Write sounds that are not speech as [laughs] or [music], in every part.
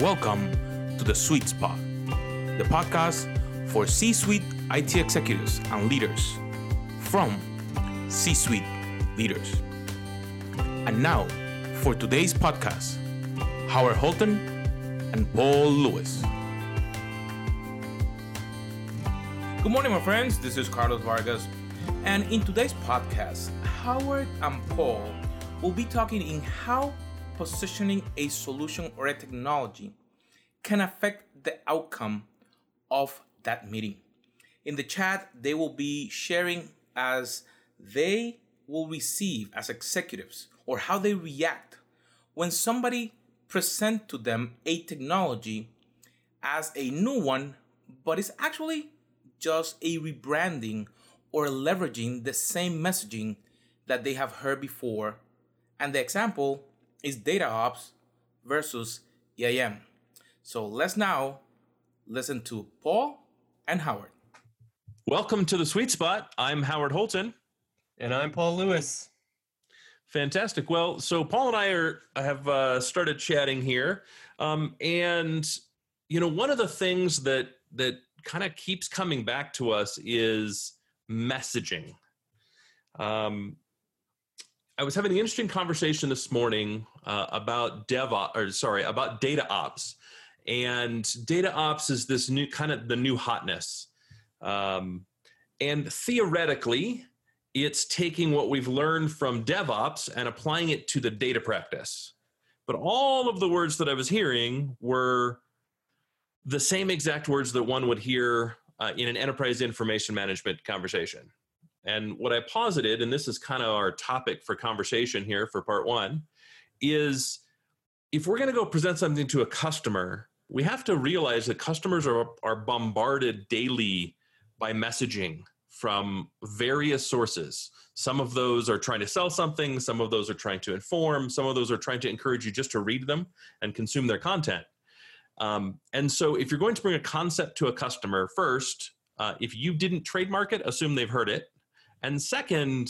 Welcome to the Sweet Spot, the podcast for C suite IT executives and leaders from C suite leaders. And now, for today's podcast, Howard Holton and Paul Lewis. Good morning, my friends. This is Carlos Vargas. And in today's podcast, Howard and Paul will be talking in how positioning a solution or a technology can affect the outcome of that meeting. In the chat, they will be sharing as they will receive as executives or how they react when somebody present to them a technology as a new one but it's actually just a rebranding or leveraging the same messaging that they have heard before and the example is data ops versus EIM. So let's now listen to Paul and Howard. Welcome to the Sweet Spot. I'm Howard Holton. And I'm Paul Lewis. Fantastic. Well, so Paul and I are have uh, started chatting here, um, and you know, one of the things that that kind of keeps coming back to us is messaging. Um, I was having an interesting conversation this morning uh, about DevOps, or sorry, about data ops, and data ops is this new kind of the new hotness, um, and theoretically, it's taking what we've learned from DevOps and applying it to the data practice. But all of the words that I was hearing were the same exact words that one would hear uh, in an enterprise information management conversation. And what I posited, and this is kind of our topic for conversation here for part one, is if we're going to go present something to a customer, we have to realize that customers are, are bombarded daily by messaging from various sources. Some of those are trying to sell something, some of those are trying to inform, some of those are trying to encourage you just to read them and consume their content. Um, and so, if you're going to bring a concept to a customer, first, uh, if you didn't trademark it, assume they've heard it. And second,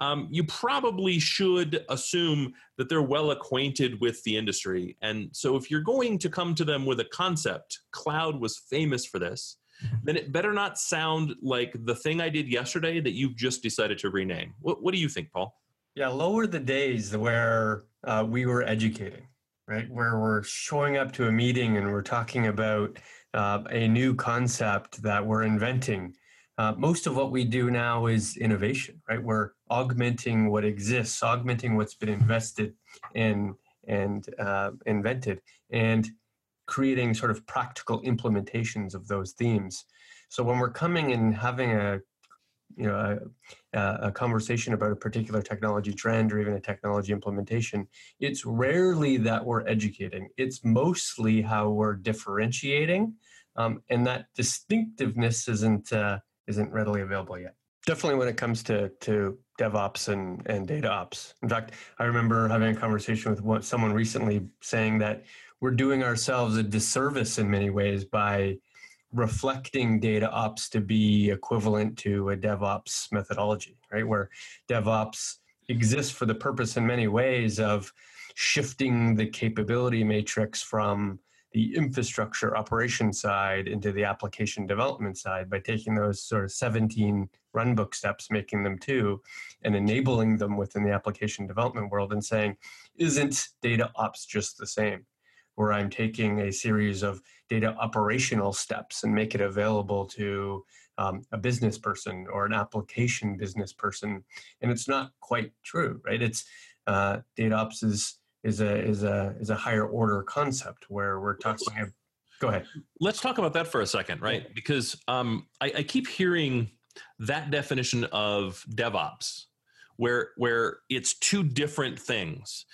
um, you probably should assume that they're well acquainted with the industry. And so, if you're going to come to them with a concept, cloud was famous for this, then it better not sound like the thing I did yesterday that you've just decided to rename. What, what do you think, Paul? Yeah, lower the days where uh, we were educating, right? Where we're showing up to a meeting and we're talking about uh, a new concept that we're inventing uh, most of what we do now is innovation, right? We're augmenting what exists, augmenting what's been invested in and uh, invented, and creating sort of practical implementations of those themes. So when we're coming and having a you know a, a, conversation about a particular technology trend or even a technology implementation it's rarely that we're educating it's mostly how we're differentiating um, and that distinctiveness isn't uh, isn't readily available yet. Definitely when it comes to to DevOps and, and data ops. In fact, I remember having a conversation with one, someone recently saying that we're doing ourselves a disservice in many ways by reflecting data ops to be equivalent to a DevOps methodology, right? Where DevOps exists for the purpose in many ways of shifting the capability matrix from the infrastructure operation side into the application development side by taking those sort of 17 runbook steps, making them two, and enabling them within the application development world and saying, isn't data ops just the same? Where I'm taking a series of data operational steps and make it available to um, a business person or an application business person. And it's not quite true, right? It's uh, data ops is is a is a is a higher order concept where we're talking. Go ahead. Let's talk about that for a second, right? Because um, I, I keep hearing that definition of DevOps, where where it's two different things,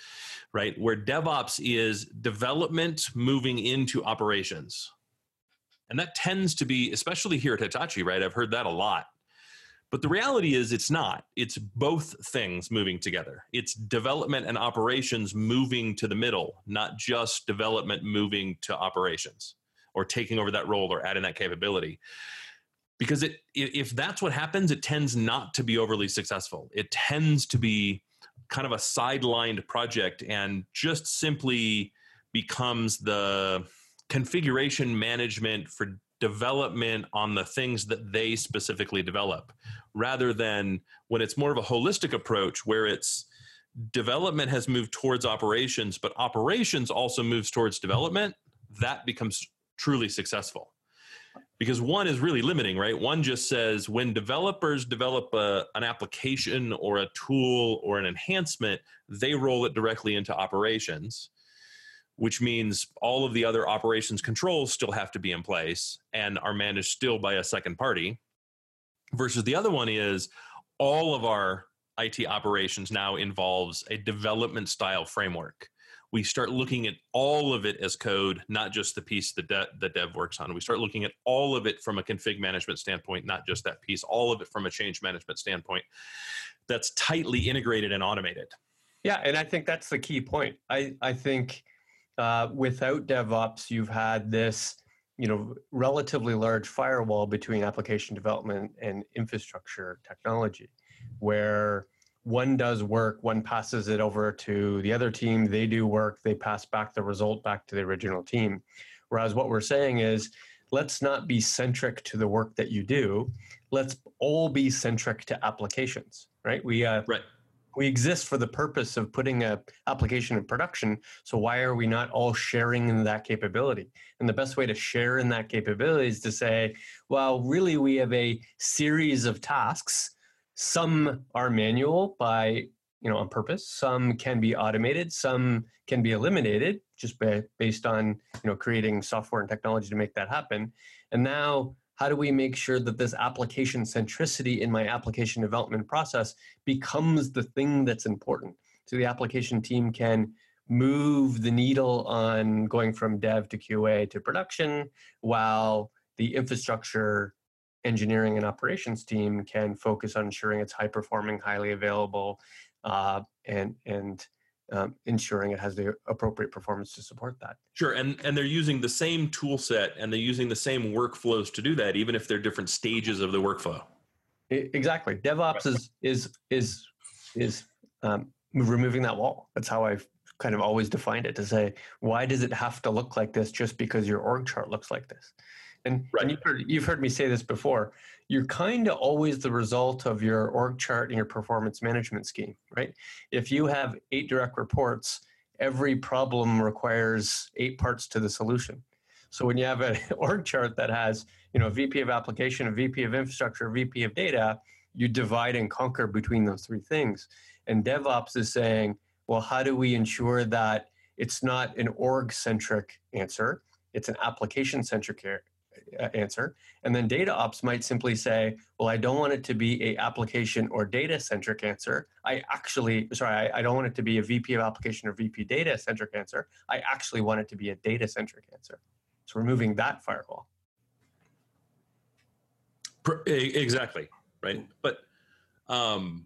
right? Where DevOps is development moving into operations, and that tends to be, especially here at Hitachi, right? I've heard that a lot. But the reality is, it's not. It's both things moving together. It's development and operations moving to the middle, not just development moving to operations or taking over that role or adding that capability. Because it, if that's what happens, it tends not to be overly successful. It tends to be kind of a sidelined project and just simply becomes the configuration management for development on the things that they specifically develop rather than when it's more of a holistic approach where it's development has moved towards operations but operations also moves towards development that becomes truly successful. Because one is really limiting right? One just says when developers develop a, an application or a tool or an enhancement they roll it directly into operations which means all of the other operations controls still have to be in place and are managed still by a second party. Versus the other one is all of our IT operations now involves a development style framework. We start looking at all of it as code, not just the piece that de- the dev works on. We start looking at all of it from a config management standpoint, not just that piece, all of it from a change management standpoint that's tightly integrated and automated. Yeah, and I think that's the key point. I, I think uh, without DevOps, you've had this, you know, relatively large firewall between application development and infrastructure technology, where one does work, one passes it over to the other team, they do work, they pass back the result back to the original team. Whereas what we're saying is, let's not be centric to the work that you do. Let's all be centric to applications, right? We uh, right we exist for the purpose of putting a application in production so why are we not all sharing in that capability? And the best way to share in that capability is to say well really we have a series of tasks. Some are manual by you know on purpose. Some can be automated. Some can be eliminated just by based on you know creating software and technology to make that happen. And now how do we make sure that this application centricity in my application development process becomes the thing that's important? So the application team can move the needle on going from dev to qa to production while the infrastructure engineering and operations team can focus on ensuring it's high performing highly available uh, and and um, ensuring it has the appropriate performance to support that. Sure, and and they're using the same tool set and they're using the same workflows to do that, even if they're different stages of the workflow. Exactly, DevOps is is is is um, removing that wall. That's how I've kind of always defined it to say, why does it have to look like this just because your org chart looks like this? And, right. and you've, heard, you've heard me say this before. You're kind of always the result of your org chart and your performance management scheme, right? If you have eight direct reports, every problem requires eight parts to the solution. So when you have an [laughs] org chart that has, you know, a VP of application, a VP of infrastructure, a VP of data, you divide and conquer between those three things. And DevOps is saying, well, how do we ensure that it's not an org centric answer? It's an application centric answer. And then data ops might simply say, well, I don't want it to be a application or data centric answer. I actually, sorry, I, I, don't want it to be a VP of application or VP data centric answer. I actually want it to be a data centric answer. So removing that firewall. Exactly. Right. But um,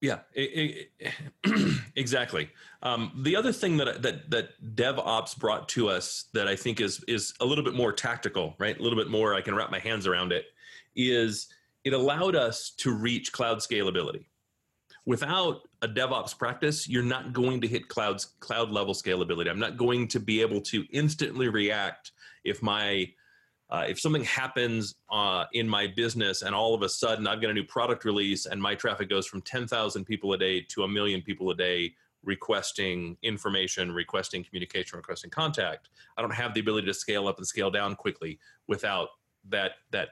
yeah, it, [clears throat] it, exactly. Um, the other thing that that that DevOps brought to us that I think is is a little bit more tactical, right? A little bit more I can wrap my hands around it. Is it allowed us to reach cloud scalability? Without a DevOps practice, you're not going to hit clouds cloud level scalability. I'm not going to be able to instantly react if my uh, if something happens uh, in my business and all of a sudden I've got a new product release and my traffic goes from 10,000 people a day to a million people a day requesting information, requesting communication, requesting contact, I don't have the ability to scale up and scale down quickly without that that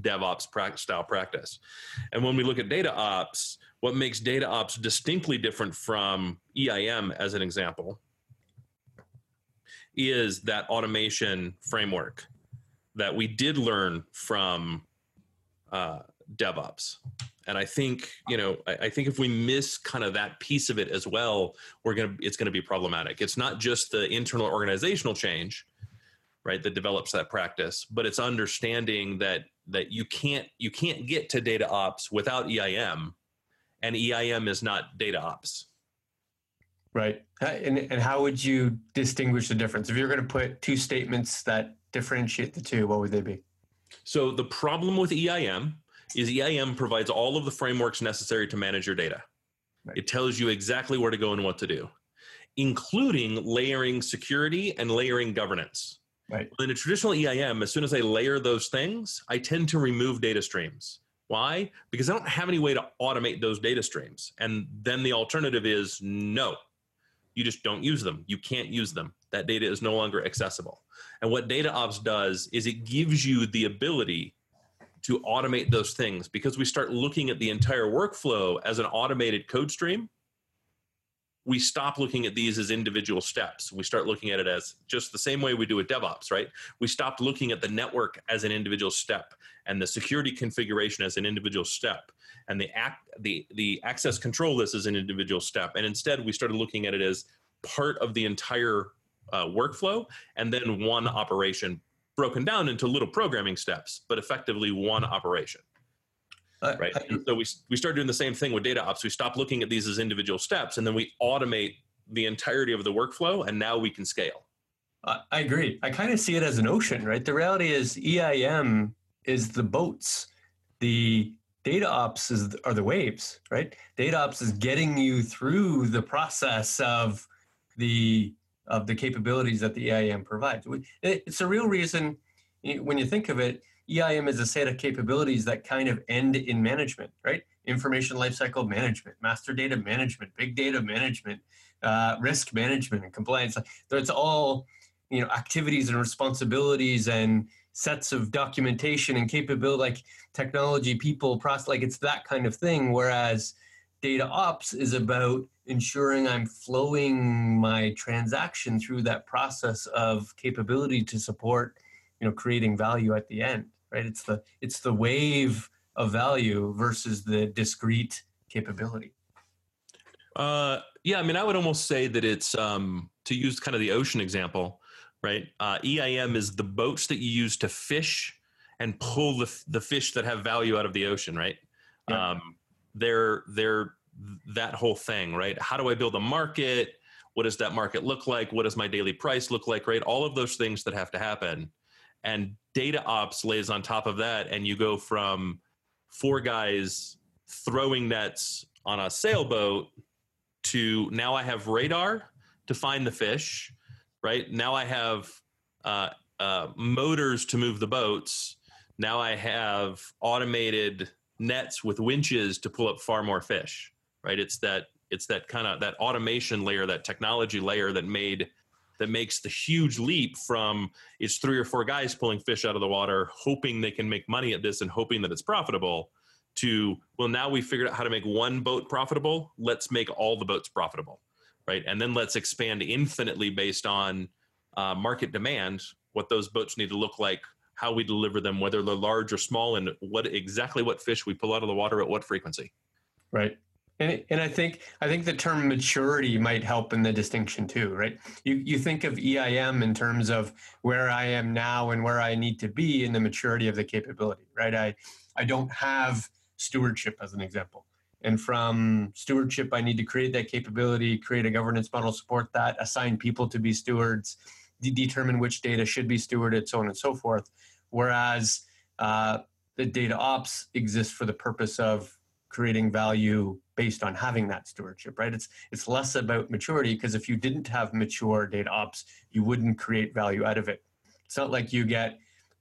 DevOps style practice. And when we look at data ops, what makes data ops distinctly different from EIM as an example is that automation framework that we did learn from uh, DevOps. And I think you know, I, I, think if we miss kind of that piece of it as well, we're gonna it's gonna be problematic. It's not just the internal organizational change, right, that develops that practice, but it's understanding that that you can't you can't get to data ops without EIM, and EIM is not data ops. Right. And, and how would you distinguish the difference? If you're going to put two statements that differentiate the two, what would they be? So the problem with EIM is EIM provides all of the frameworks necessary to manage your data. Right. It tells you exactly where to go and what to do. including layering security and layering governance. Right. In a traditional EIM, as soon as I layer those things, I tend to remove data streams. Why? Because I don't have any way to automate those data streams. And then the alternative is no, you just don't use them. You can't use them. That data is no longer accessible. And what data ops does is it gives you the ability to automate those things because we start looking at the entire workflow as an automated code stream we stop looking at these as individual steps. We start looking at it as just the same way we do with DevOps, right? We stopped looking at the network as an individual step and the security configuration as an individual step and the act the the access control list as an individual step. And instead we started looking at it as part of the entire uh, workflow and then one operation broken down into little programming steps, but effectively one operation Uh, right? Uh, so we, we started doing the same thing with data ops. We stopped looking at these as individual steps and then we automate the entirety of the workflow and now we can scale. I agree. I kind of see it as an ocean, right? The reality is EIM is the boats. The data ops is, are the waves, right? Data ops is getting you through the process of the of the capabilities that the EIM provides. It's a real reason when you think of it, EIM is a set of capabilities that kind of end in management, right? Information lifecycle management, master data management, big data management, uh, risk management, and compliance. So it's all you know activities and responsibilities and sets of documentation and capability, like technology, people, process. Like it's that kind of thing. Whereas data ops is about ensuring I'm flowing my transaction through that process of capability to support, you know, creating value at the end right? It's the it's the wave of value versus the discrete capability. Uh, yeah, I mean, I would almost say that it's um, to use kind of the ocean example, right? Uh, EIM is the boats that you use to fish and pull the the fish that have value out of the ocean, right? Yeah. Um, they're they're that whole thing, right? How do I build a market? What does that market look like? What does my daily price look like? Right? All of those things that have to happen and data ops lays on top of that and you go from four guys throwing nets on a sailboat to now i have radar to find the fish right? Now i have uh, uh, motors to move the boats. Now i have automated nets with winches to pull up far more fish right? It's that it's that kind of that automation layer that technology layer that made that makes the huge leap from it's three or four guys pulling fish out of the water, hoping they can make money at this and hoping that it's profitable, to well, now we figured out how to make one boat profitable. Let's make all the boats profitable, right? And then let's expand infinitely based on uh, market demand, what those boats need to look like, how we deliver them, whether they're large or small, and what exactly what fish we pull out of the water at what frequency. Right. And, and I think I think the term maturity might help in the distinction too, right? You you think of EIM in terms of where I am now and where I need to be in the maturity of the capability, right? I I don't have stewardship as an example. And from stewardship, I need to create that capability, create a governance model, support that, assign people to be stewards, de- determine which data should be stewarded, so on and so forth. Whereas uh, the data ops exists for the purpose of creating value based on having that stewardship right? It's it's less about maturity because if you didn't have mature data ops you wouldn't create value out of it. It's not like you get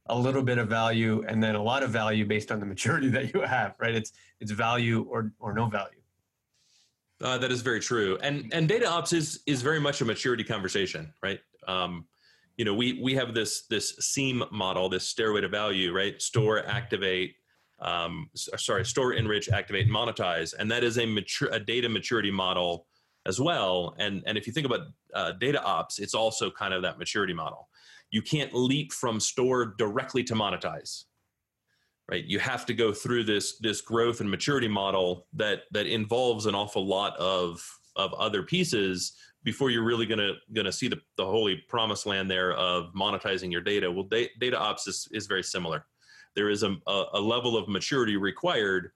a little bit of value and then a lot of value based on the [laughs] maturity that you have right? It's it's value or or no value. Uh, that is very true. And and data ops is is very much a maturity conversation right? Um, you know we we have this this SEAM model this stairway to value right? Store activate um, sorry, store, enrich, activate, monetize, and that is a mature a data maturity model as well. And and if you think about uh, data ops, it's also kind of that maturity model. You can't leap from store directly to monetize, right? You have to go through this this growth and maturity model that that involves an awful lot of of other pieces before you're really gonna gonna see the, the holy promised land there of monetizing your data. Well, da- data ops is, is very similar there is a, a level of maturity required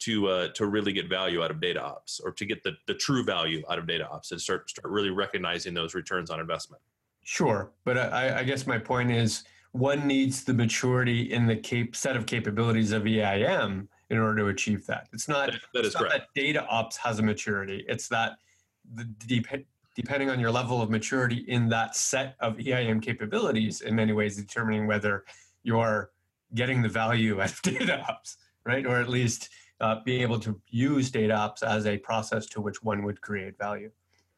to uh, to really get value out of data ops or to get the, the true value out of data ops and start start really recognizing those returns on investment. Sure, but I, I guess my point is one needs the maturity in the cap- set of capabilities of EIM in order to achieve that. It's not that, that is correct. That data ops has a maturity. It's that the, depending on your level of maturity in that set of EIM capabilities, in many ways determining whether you're getting the value [laughs] out of data ops, right? Or at least uh, being able to use data ops as a process to which one would create value.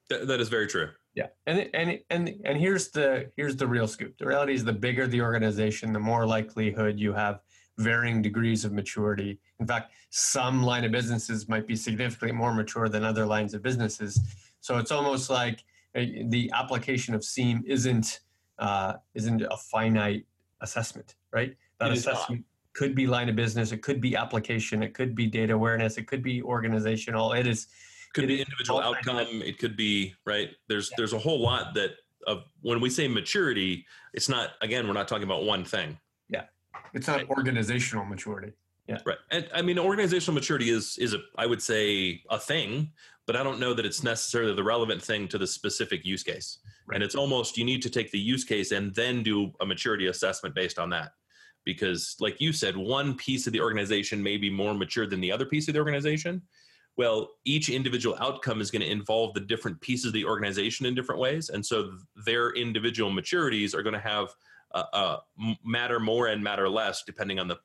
Th- that is very true. Yeah, and and and and here's the here's the real scoop. The reality is, the bigger the organization, the more likelihood you have varying degrees of maturity. In fact, some line of businesses might be significantly more mature than other lines of businesses. So it's almost like a, the application of SEAM isn't uh, isn't a finite assessment, right? That It is assessment could be line of business, it could be application, it could be data awareness, it could be organizational. It is could It be is individual outcome kinds it could be right there's Yeah. there's a whole lot that of when we say maturity it's not again we're not talking about one thing Yeah, it's not organizational maturity. Yeah, right and i mean organizational maturity is is a i would say a thing but i don't know that it's necessarily the relevant thing to the specific use case Right. and it's almost you need to take the use case and then do a maturity assessment based on that because like you said one piece of the organization may be more mature than the other piece of the organization well each individual outcome is going to involve the different pieces of the organization in different ways and so their individual maturities are going to have uh, uh, matter more and matter less depending on the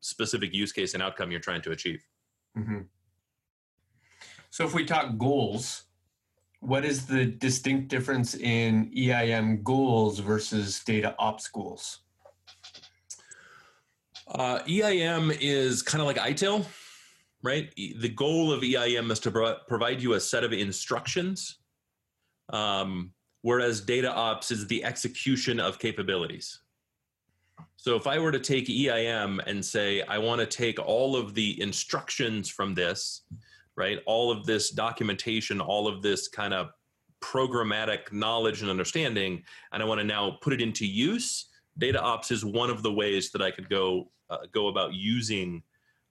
specific use case and outcome you're trying to achieve Mhm. So if we talk goals, what is the distinct difference in EIM goals versus data ops goals? Uh, EIM is kind of like ITIL, right? The goal of EIM is to pro- provide you a set of instructions, um, whereas data ops is the execution of capabilities. So if I were to take EIM and say, I want to take all of the instructions from this, right? All of this documentation, all of this kind of programmatic knowledge and understanding, and I want to now put it into use. Data ops is one of the ways that I could go uh, go about using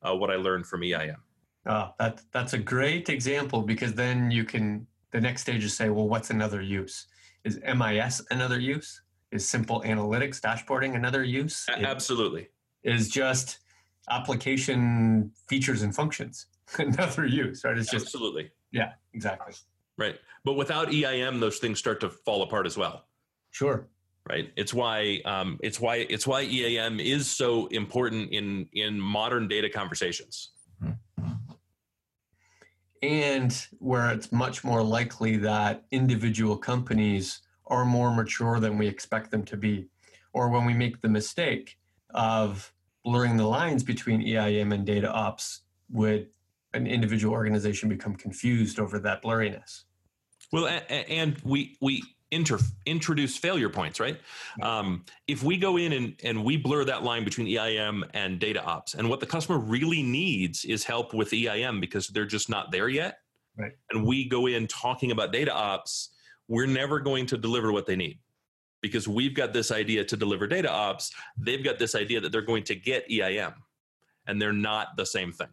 uh, what I learned from EIM. Oh, that that's a great example because then you can the next stage is say, well, what's another use? Is MIS another use? Is simple analytics dashboarding another use? A- Absolutely. Is just application features and functions [laughs] another use, right? It's just Absolutely. yeah, exactly. Right. But without EIM, those things start to fall apart as well. Sure. Right. It's why um, it's why it's why EIM is so important in in modern data conversations. and where it's much more likely that individual companies are more mature than we expect them to be or when we make the mistake of blurring the lines between EIM and data ops would an individual organization become confused over that blurriness Well, and we we inter, introduce failure points, right? Um, if we go in and, and we blur that line between EIM and data ops, and what the customer really needs is help with EIM because they're just not there yet. Right. And we go in talking about data ops, we're never going to deliver what they need because we've got this idea to deliver data ops. They've got this idea that they're going to get EIM, and they're not the same thing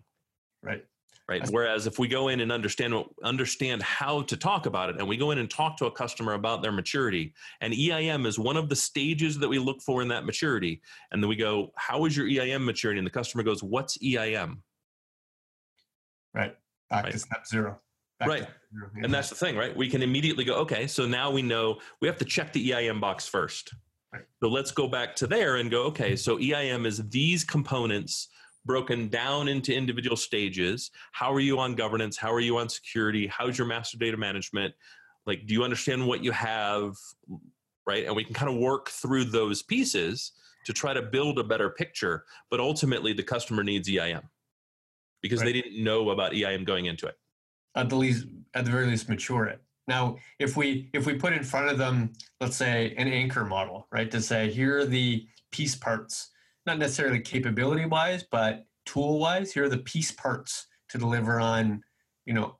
right right? That's- whereas if we go in and understand what- understand how to talk about it and we go in and talk to a customer about their maturity and eim is one of the stages that we look for in that maturity and then we go how is your eim maturity and the customer goes what's eim right. Back Right. to step zero. Back Right. and that's the thing right? We can immediately go okay so now we know we have to check the eim box first. Right. so let's go back to there and go okay so eim is these components broken down into individual stages. How are you on governance? How are you on security? How's your master data management? Like do you understand what you have right? And we can kind of work through those pieces to try to build a better picture but ultimately the customer needs eim because they didn't know about eim going into it. At the least at the very least mature it. Now if we if we put in front of them let's say an anchor model right to say here are the piece parts not necessarily capability wise but tool wise here are the piece parts to deliver on you know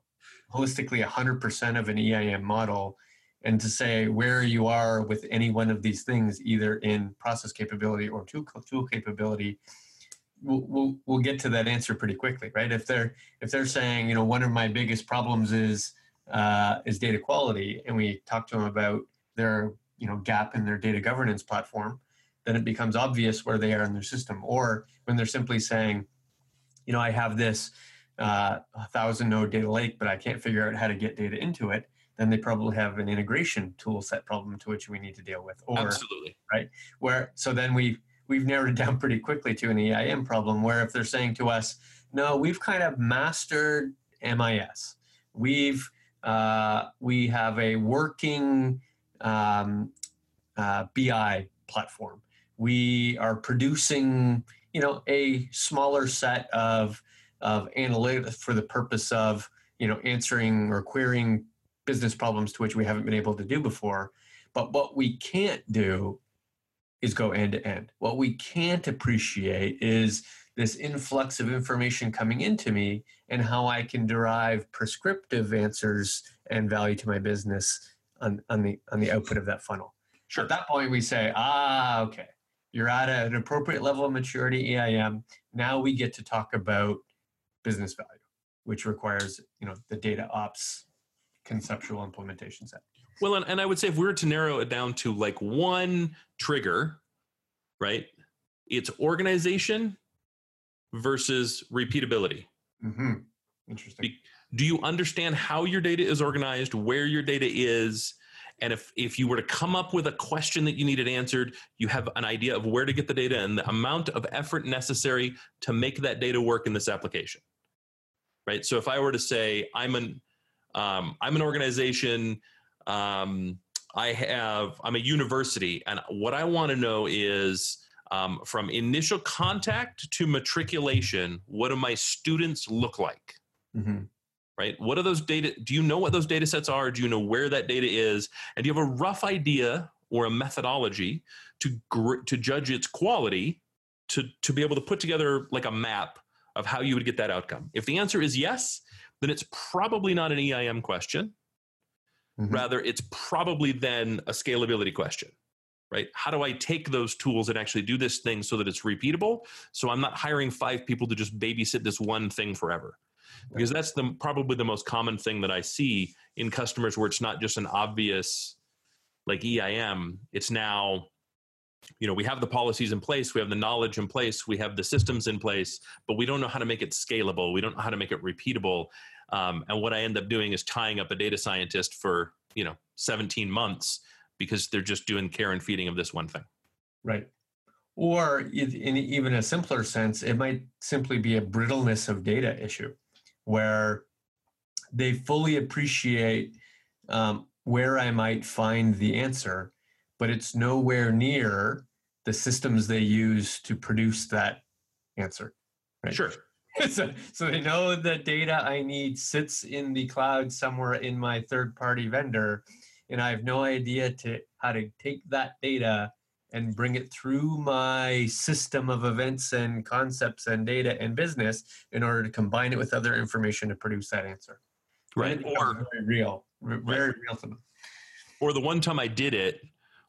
holistically 100% of an eim model and to say where you are with any one of these things either in process capability or tool, tool capability we'll, we'll, we'll get to that answer pretty quickly right? If they're if they're saying, you know, one of my biggest problems is uh, is data quality, and we talk to them about their you know gap in their data governance platform, then it becomes obvious where they are in their system. Or when they're simply saying, you know, I have this uh, thousand node data lake, but I can't figure out how to get data into it, then they probably have an integration tool set problem to which we need to deal with. Or Absolutely. Right? Where so then we we've narrowed it down [laughs] pretty quickly to an EIM problem where if they're saying to us, no, we've kind of mastered MIS. We've uh, we have a working um, uh, BI platform. We are producing, you know, a smaller set of of analytics for the purpose of, you know, answering or querying business problems to which we haven't been able to do before. But what we can't do is go end to end. What we can't appreciate is this influx of information coming into me and how I can derive prescriptive answers and value to my business on, on the on the output of that funnel. Sure. At that point, we say, ah, okay, you're at an appropriate level of maturity, EIM. Now we get to talk about business value, which requires you know the data ops conceptual implementation set. Well, and, and I would say if we were to narrow it down to like one trigger, right? It's organization versus repeatability. Mm-hmm. Interesting. Be- Do you understand how your data is organized, where your data is? And if, if you were to come up with a question that you needed answered, you have an idea of where to get the data and the amount of effort necessary to make that data work in this application. Right. So if I were to say, I'm an, um, I'm an organization, um, I have, I'm a university, and what I want to know is um, from initial contact to matriculation, what do my students look like? Mm-hmm. Right? What are those data? Do you know what those data sets are? Do you know where that data is? And do you have a rough idea or a methodology to gr- to judge its quality to to be able to put together like a map of how you would get that outcome? If the answer is yes, then it's probably not an EIM question. Mhm. Rather, it's probably then a scalability question, right? How do I take those tools and actually do this thing so that it's repeatable? So I'm not hiring five people to just babysit this one thing forever. Because that's the probably the most common thing that I see in customers where it's not just an obvious like EIM, it's now you know, we have the policies in place, we have the knowledge in place, we have the systems in place, but we don't know how to make it scalable. We don't know how to make it repeatable. Um, and what I end up doing is tying up a data scientist for you know 17 months because they're just doing care and feeding of this one thing. Right. Or in in even a simpler sense, it might simply be a brittleness of data issue where they fully appreciate um, where I might find the answer, but it's nowhere near the systems they use to produce that answer. Right. Sure. [laughs] so, so they know the data I need sits in the cloud somewhere in my third party vendor, and I have no idea to how to take that data and bring it through my system of events and concepts and data and business in order to combine it with other information to produce that answer. Right. And it becomes Or very real, r- very real to them. or the one time I did it,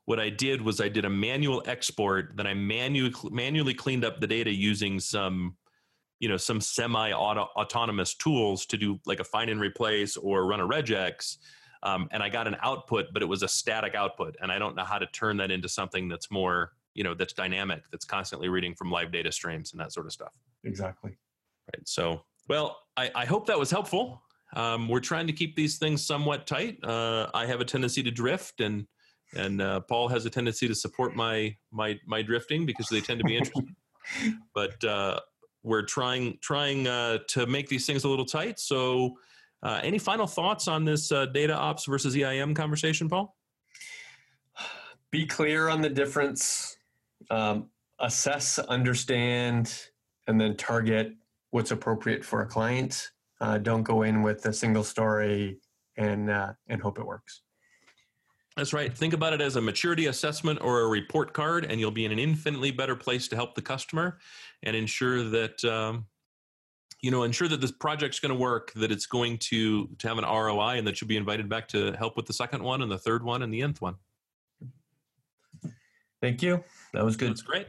what I did was I did a manual export. Then I manually manually cleaned up the data using some, you know, some semi autonomous tools to do like a find and replace or run a regex. Um, and I got an output, but it was a static output, and I don't know how to turn that into something that's more, you know, that's dynamic, that's constantly reading from live data streams and that sort of stuff. Exactly. Right. So, well, I, I hope that was helpful. Um, we're trying to keep these things somewhat tight. Uh, I have a tendency to drift, and and uh, Paul has a tendency to support my my my drifting because they tend to be interesting. [laughs] but uh, we're trying trying uh, to make these things a little tight. So, uh, any final thoughts on this uh, data ops versus EIM conversation, Paul? [sighs] Be clear on the difference. Um, assess, understand, and then target what's appropriate for a client. Uh, don't go in with a single story and uh, and hope it works. That's right. Think about it as a maturity assessment or a report card, and you'll be in an infinitely better place to help the customer and ensure that um, you know ensure that this project's going to work, that it's going to to have an ROI, and that you'll be invited back to help with the second one and the third one and the nth one. Thank you. That was good. That's great.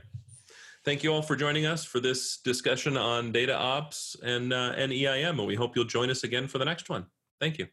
Thank you all for joining us for this discussion on data ops and uh, and EIM, and we hope you'll join us again for the next one. Thank you.